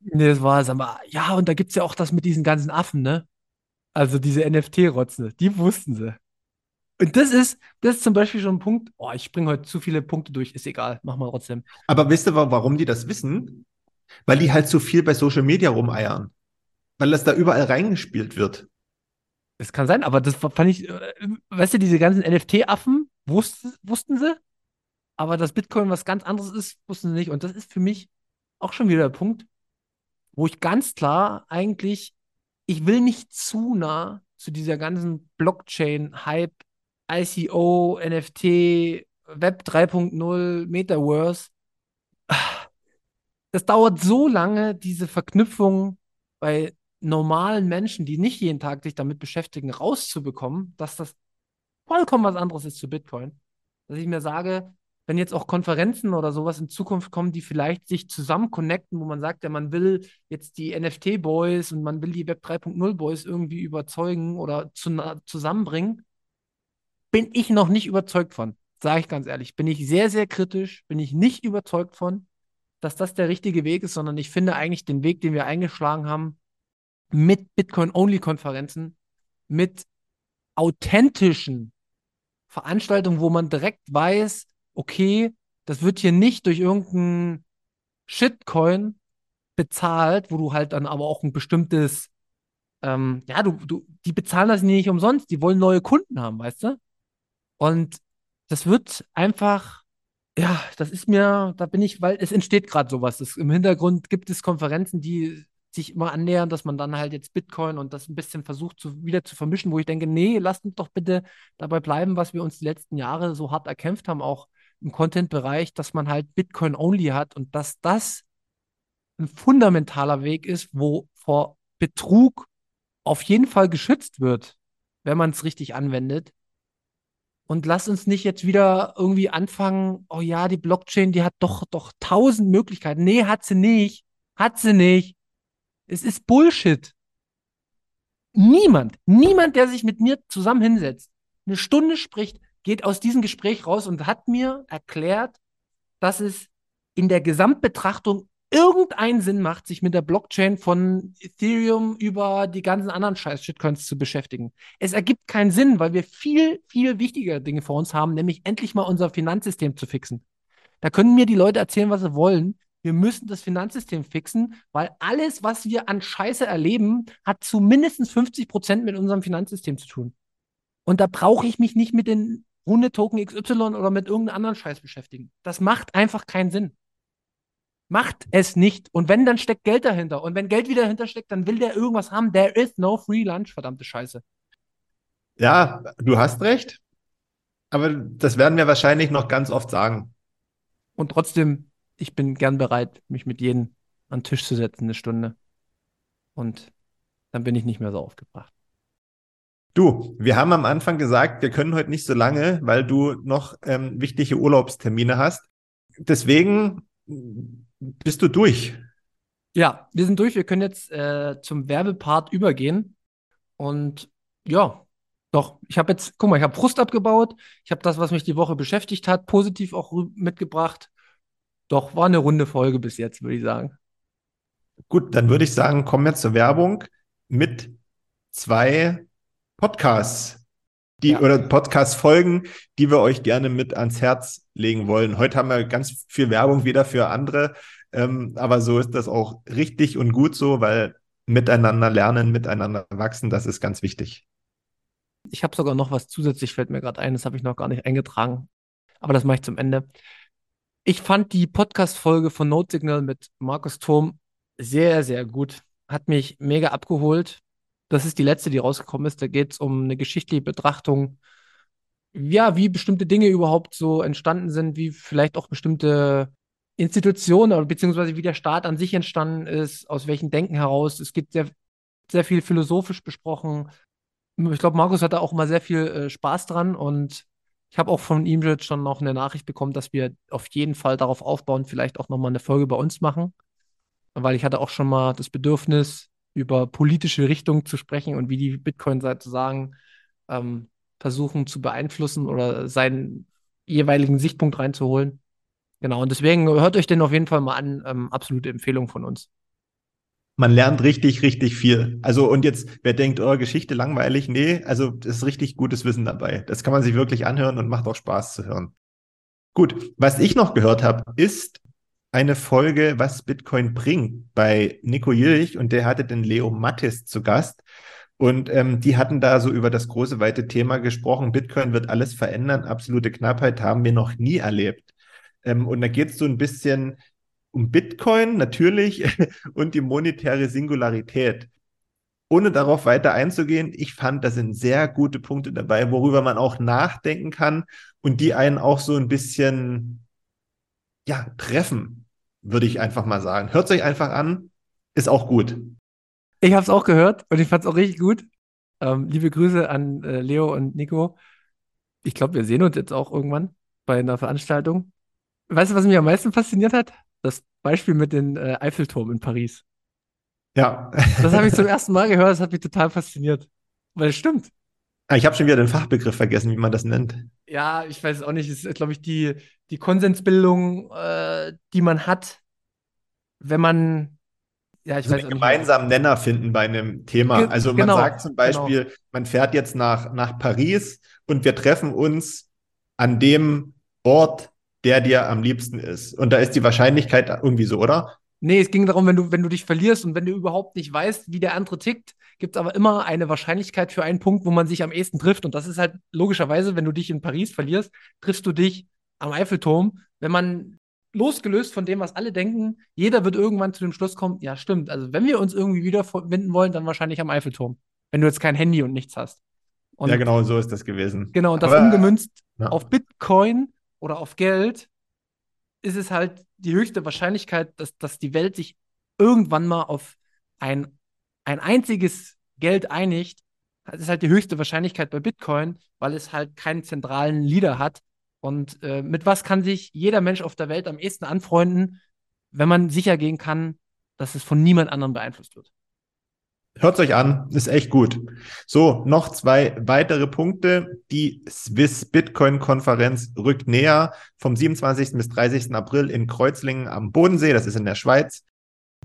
D: Nee, das war es. Aber ja, und da gibt es ja auch das mit diesen ganzen Affen, ne? Also diese NFT-Rotze, die wussten sie. Und das ist, das ist zum Beispiel schon ein Punkt, oh, ich springe heute zu viele Punkte durch, ist egal, mach mal trotzdem.
C: Aber wisst ihr, warum die das wissen? Weil die halt so viel bei Social Media rumeiern. Weil das da überall reingespielt wird.
D: Das kann sein, aber das fand ich, äh, weißt du, diese ganzen NFT-Affen wussten, wussten sie, aber dass Bitcoin was ganz anderes ist, wussten sie nicht. Und das ist für mich auch schon wieder der Punkt, wo ich ganz klar eigentlich ich will nicht zu nah zu dieser ganzen Blockchain-Hype, ICO, NFT, Web 3.0, Metaverse. Das dauert so lange, diese Verknüpfung bei normalen Menschen, die nicht jeden Tag sich damit beschäftigen, rauszubekommen, dass das vollkommen was anderes ist zu Bitcoin. Dass ich mir sage, wenn jetzt auch Konferenzen oder sowas in Zukunft kommen, die vielleicht sich zusammen connecten, wo man sagt, ja, man will jetzt die NFT-Boys und man will die Web 3.0-Boys irgendwie überzeugen oder zu, zusammenbringen, bin ich noch nicht überzeugt von. Sage ich ganz ehrlich. Bin ich sehr, sehr kritisch, bin ich nicht überzeugt von, dass das der richtige Weg ist, sondern ich finde eigentlich den Weg, den wir eingeschlagen haben, mit Bitcoin-Only-Konferenzen, mit authentischen Veranstaltungen, wo man direkt weiß, okay, das wird hier nicht durch irgendeinen Shitcoin bezahlt, wo du halt dann aber auch ein bestimmtes, ähm, ja, du, du, die bezahlen das nicht umsonst, die wollen neue Kunden haben, weißt du? Und das wird einfach, ja, das ist mir, da bin ich, weil es entsteht gerade sowas. Das, Im Hintergrund gibt es Konferenzen, die sich immer annähern, dass man dann halt jetzt Bitcoin und das ein bisschen versucht zu, wieder zu vermischen, wo ich denke, nee, lasst uns doch bitte dabei bleiben, was wir uns die letzten Jahre so hart erkämpft haben, auch im Content-Bereich, dass man halt Bitcoin-only hat und dass das ein fundamentaler Weg ist, wo vor Betrug auf jeden Fall geschützt wird, wenn man es richtig anwendet. Und lass uns nicht jetzt wieder irgendwie anfangen, oh ja, die Blockchain, die hat doch, doch tausend Möglichkeiten. Nee, hat sie nicht. Hat sie nicht. Es ist Bullshit. Niemand, niemand, der sich mit mir zusammen hinsetzt, eine Stunde spricht, geht aus diesem Gespräch raus und hat mir erklärt, dass es in der Gesamtbetrachtung irgendeinen Sinn macht, sich mit der Blockchain von Ethereum über die ganzen anderen Scheiß-Shitcoins zu beschäftigen. Es ergibt keinen Sinn, weil wir viel, viel wichtigere Dinge vor uns haben, nämlich endlich mal unser Finanzsystem zu fixen. Da können mir die Leute erzählen, was sie wollen. Wir müssen das Finanzsystem fixen, weil alles, was wir an Scheiße erleben, hat zu mindestens 50 Prozent mit unserem Finanzsystem zu tun. Und da brauche ich mich nicht mit den Hundetoken XY oder mit irgendeinem anderen Scheiß beschäftigen. Das macht einfach keinen Sinn. Macht es nicht. Und wenn, dann steckt Geld dahinter. Und wenn Geld wieder dahinter steckt, dann will der irgendwas haben. There is no free lunch, verdammte Scheiße.
C: Ja, du hast recht. Aber das werden wir wahrscheinlich noch ganz oft sagen.
D: Und trotzdem, ich bin gern bereit, mich mit jedem an den Tisch zu setzen, eine Stunde. Und dann bin ich nicht mehr so aufgebracht.
C: Du, wir haben am Anfang gesagt, wir können heute nicht so lange, weil du noch ähm, wichtige Urlaubstermine hast. Deswegen bist du durch.
D: Ja, wir sind durch. Wir können jetzt äh, zum Werbepart übergehen. Und ja, doch, ich habe jetzt, guck mal, ich habe Frust abgebaut. Ich habe das, was mich die Woche beschäftigt hat, positiv auch mitgebracht. Doch, war eine runde Folge bis jetzt, würde ich sagen.
C: Gut, dann würde ich sagen, kommen wir zur Werbung mit zwei Podcasts, die ja. oder Podcast-Folgen, die wir euch gerne mit ans Herz legen wollen. Heute haben wir ganz viel Werbung wieder für andere, ähm, aber so ist das auch richtig und gut so, weil miteinander lernen, miteinander wachsen, das ist ganz wichtig.
D: Ich habe sogar noch was zusätzlich, fällt mir gerade ein, das habe ich noch gar nicht eingetragen. Aber das mache ich zum Ende. Ich fand die Podcast-Folge von Note Signal mit Markus Turm sehr, sehr gut. Hat mich mega abgeholt. Das ist die letzte, die rausgekommen ist. Da geht es um eine geschichtliche Betrachtung, ja, wie bestimmte Dinge überhaupt so entstanden sind, wie vielleicht auch bestimmte Institutionen oder beziehungsweise wie der Staat an sich entstanden ist, aus welchen Denken heraus. Es gibt sehr, sehr viel philosophisch besprochen, ich glaube, Markus hat da auch mal sehr viel äh, Spaß dran und ich habe auch von ihm jetzt schon noch eine Nachricht bekommen, dass wir auf jeden Fall darauf aufbauen, vielleicht auch nochmal eine Folge bei uns machen, weil ich hatte auch schon mal das Bedürfnis, über politische Richtungen zu sprechen und wie die Bitcoin sozusagen ähm, versuchen zu beeinflussen oder seinen jeweiligen Sichtpunkt reinzuholen. Genau, und deswegen hört euch den auf jeden Fall mal an. Ähm, absolute Empfehlung von uns
C: man lernt richtig, richtig viel. Also, und jetzt, wer denkt, oh, Geschichte langweilig, nee, also das ist richtig gutes Wissen dabei. Das kann man sich wirklich anhören und macht auch Spaß zu hören. Gut, was ich noch gehört habe, ist eine Folge, was Bitcoin bringt, bei Nico Jilch und der hatte den Leo Mattis zu Gast. Und ähm, die hatten da so über das große, weite Thema gesprochen. Bitcoin wird alles verändern. Absolute Knappheit haben wir noch nie erlebt. Ähm, und da geht es so ein bisschen um Bitcoin natürlich und die monetäre Singularität. Ohne darauf weiter einzugehen, ich fand, da sind sehr gute Punkte dabei, worüber man auch nachdenken kann und die einen auch so ein bisschen, ja, treffen, würde ich einfach mal sagen. Hört sich einfach an, ist auch gut.
D: Ich habe es auch gehört und ich fand es auch richtig gut. Ähm, liebe Grüße an äh, Leo und Nico. Ich glaube, wir sehen uns jetzt auch irgendwann bei einer Veranstaltung. Weißt du, was mich am meisten fasziniert hat? Beispiel mit dem äh, Eiffelturm in Paris.
C: Ja.
D: Das habe ich zum ersten Mal gehört, das hat mich total fasziniert. Weil es stimmt.
C: Ah, ich habe schon wieder den Fachbegriff vergessen, wie man das nennt.
D: Ja, ich weiß auch nicht. Es ist, glaube ich, die, die Konsensbildung, äh, die man hat, wenn man
C: ja, ich also weiß einen gemeinsamen Nenner finden bei einem Thema. Ge also man genau, sagt zum Beispiel, genau. man fährt jetzt nach, nach Paris und wir treffen uns an dem Ort, der dir am liebsten ist. Und da ist die Wahrscheinlichkeit irgendwie so, oder?
D: Nee, es ging darum, wenn du, wenn du dich verlierst und wenn du überhaupt nicht weißt, wie der andere tickt, gibt es aber immer eine Wahrscheinlichkeit für einen Punkt, wo man sich am ehesten trifft. Und das ist halt logischerweise, wenn du dich in Paris verlierst, triffst du dich am Eiffelturm. Wenn man losgelöst von dem, was alle denken, jeder wird irgendwann zu dem Schluss kommen, ja, stimmt. Also wenn wir uns irgendwie wiederfinden wollen, dann wahrscheinlich am Eiffelturm. Wenn du jetzt kein Handy und nichts hast. Und
C: ja, genau, so ist das gewesen.
D: Genau, und das aber, umgemünzt ja. auf Bitcoin oder auf Geld, ist es halt die höchste Wahrscheinlichkeit, dass, dass die Welt sich irgendwann mal auf ein, ein einziges Geld einigt. Das ist halt die höchste Wahrscheinlichkeit bei Bitcoin, weil es halt keinen zentralen Leader hat. Und äh, mit was kann sich jeder Mensch auf der Welt am ehesten anfreunden, wenn man sicher gehen kann, dass es von niemand anderem beeinflusst wird?
C: Hört euch an, ist echt gut. So, noch zwei weitere Punkte. Die Swiss Bitcoin Konferenz rückt näher vom 27. bis 30. April in Kreuzlingen am Bodensee, das ist in der Schweiz.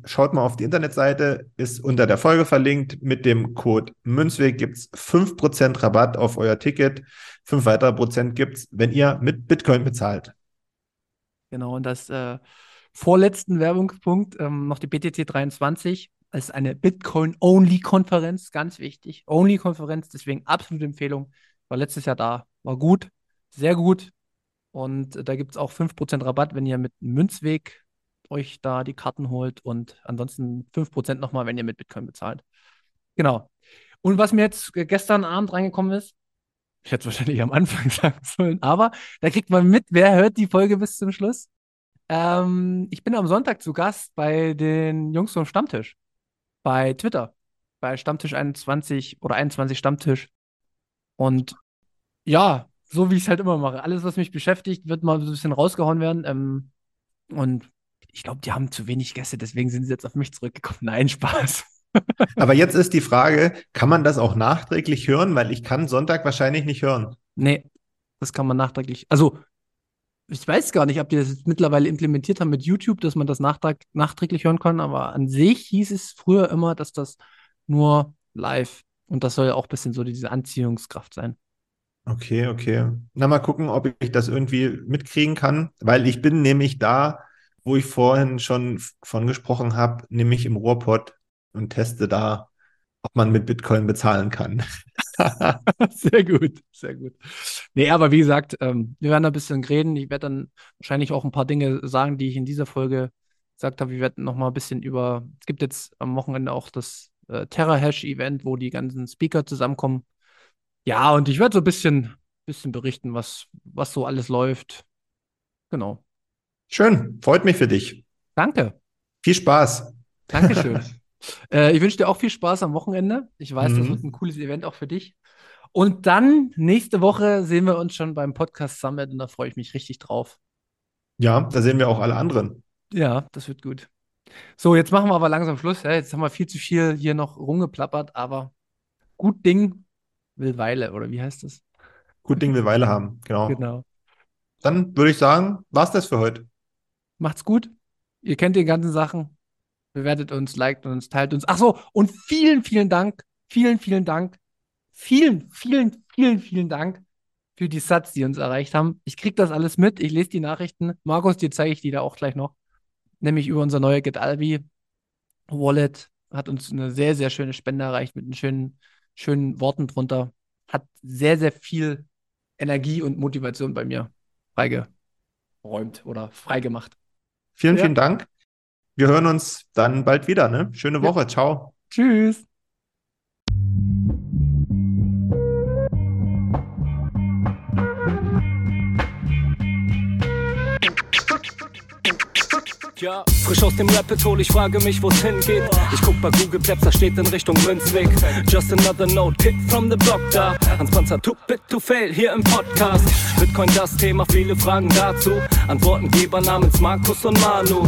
C: Schaut mal auf die Internetseite, ist unter der Folge verlinkt. Mit dem Code Münzweg gibt's fünf Prozent Rabatt auf euer Ticket. Fünf weitere Prozent gibt's, wenn ihr mit Bitcoin bezahlt.
D: Genau, und das äh, vorletzten Werbungspunkt, ähm, noch die BTC 23 es ist eine Bitcoin-Only-Konferenz, ganz wichtig. Only-Konferenz, deswegen absolute Empfehlung. War letztes Jahr da, war gut, sehr gut. Und da gibt es auch 5% Rabatt, wenn ihr mit Münzweg euch da die Karten holt und ansonsten 5% nochmal, wenn ihr mit Bitcoin bezahlt. Genau. Und was mir jetzt gestern Abend reingekommen ist, ich hätte es wahrscheinlich am Anfang sagen sollen, aber da kriegt man mit, wer hört die Folge bis zum Schluss. Ähm, ich bin am Sonntag zu Gast bei den Jungs vom Stammtisch. Bei Twitter. Bei Stammtisch 21 oder 21 Stammtisch. Und ja, so wie ich es halt immer mache. Alles, was mich beschäftigt, wird mal so ein bisschen rausgehauen werden. Ähm, und ich glaube, die haben zu wenig Gäste, deswegen sind sie jetzt auf mich zurückgekommen. Nein, Spaß.
C: Aber jetzt ist die Frage, kann man das auch nachträglich hören? Weil ich kann Sonntag wahrscheinlich nicht hören.
D: Nee, das kann man nachträglich. Also, ich weiß gar nicht, ob die das jetzt mittlerweile implementiert haben mit YouTube, dass man das nachträglich hören kann, aber an sich hieß es früher immer, dass das nur live und das soll ja auch ein bisschen so diese Anziehungskraft sein.
C: Okay, okay. Na, mal gucken, ob ich das irgendwie mitkriegen kann, weil ich bin nämlich da, wo ich vorhin schon von gesprochen habe, nämlich im Ruhrpott und teste da, ob man mit Bitcoin bezahlen kann.
D: sehr gut, sehr gut. Nee, aber wie gesagt, ähm, wir werden ein bisschen reden. Ich werde dann wahrscheinlich auch ein paar Dinge sagen, die ich in dieser Folge gesagt habe. Wir werden noch mal ein bisschen über, es gibt jetzt am Wochenende auch das äh, Terra-Hash-Event, wo die ganzen Speaker zusammenkommen. Ja, und ich werde so ein bisschen, bisschen berichten, was, was so alles läuft. Genau.
C: Schön, freut mich für dich.
D: Danke.
C: Viel Spaß.
D: Dankeschön. äh, ich wünsche dir auch viel Spaß am Wochenende. Ich weiß, mhm. das wird ein cooles Event auch für dich. Und dann nächste Woche sehen wir uns schon beim Podcast Summit und da freue ich mich richtig drauf.
C: Ja, da sehen wir auch alle anderen.
D: Ja, das wird gut. So, jetzt machen wir aber langsam Schluss. Ja, jetzt haben wir viel zu viel hier noch rumgeplappert, aber gut Ding will Weile, oder wie heißt das?
C: Gut Ding will Weile haben, genau.
D: Genau.
C: Dann würde ich sagen, war's das für heute.
D: Macht's gut. Ihr kennt die ganzen Sachen. Bewertet uns, liked uns, teilt uns. Ach so, und vielen, vielen Dank, vielen, vielen Dank, vielen, vielen, vielen, vielen Dank für die Sats, die uns erreicht haben. Ich kriege das alles mit. Ich lese die Nachrichten. Markus, dir zeige ich die da auch gleich noch. Nämlich über unser neue GetAlbi Wallet. Hat uns eine sehr, sehr schöne Spende erreicht mit schönen, schönen Worten drunter. Hat sehr, sehr viel Energie und Motivation bei mir freigeräumt oder freigemacht.
C: Vielen, ja. vielen Dank. Wir hören uns dann bald wieder. Ne? Schöne Woche. Ja. Ciao.
D: Tschüss.
A: Ja, frisch aus dem Rapid Hole, ich frage mich, wo's hingeht. Ich guck bei Google Maps, da steht in Richtung Münzweg. Just another note, hit from the block da. Hans Panzer, too bit to fail, hier im Podcast. Bitcoin das Thema, viele Fragen dazu. Antwortengeber namens Markus und Manu.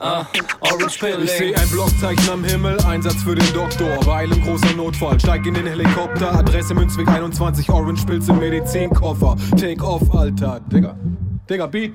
A: Ah, Orange Pilling.
B: Ich seh ein Blockzeichen am Himmel, Einsatz für den Doktor. Weil im großer Notfall, steig in den Helikopter. Adresse Münzweg 21, Orange Pilz im Medizinkoffer. Take off, Alter. Digga, Digga, Beat.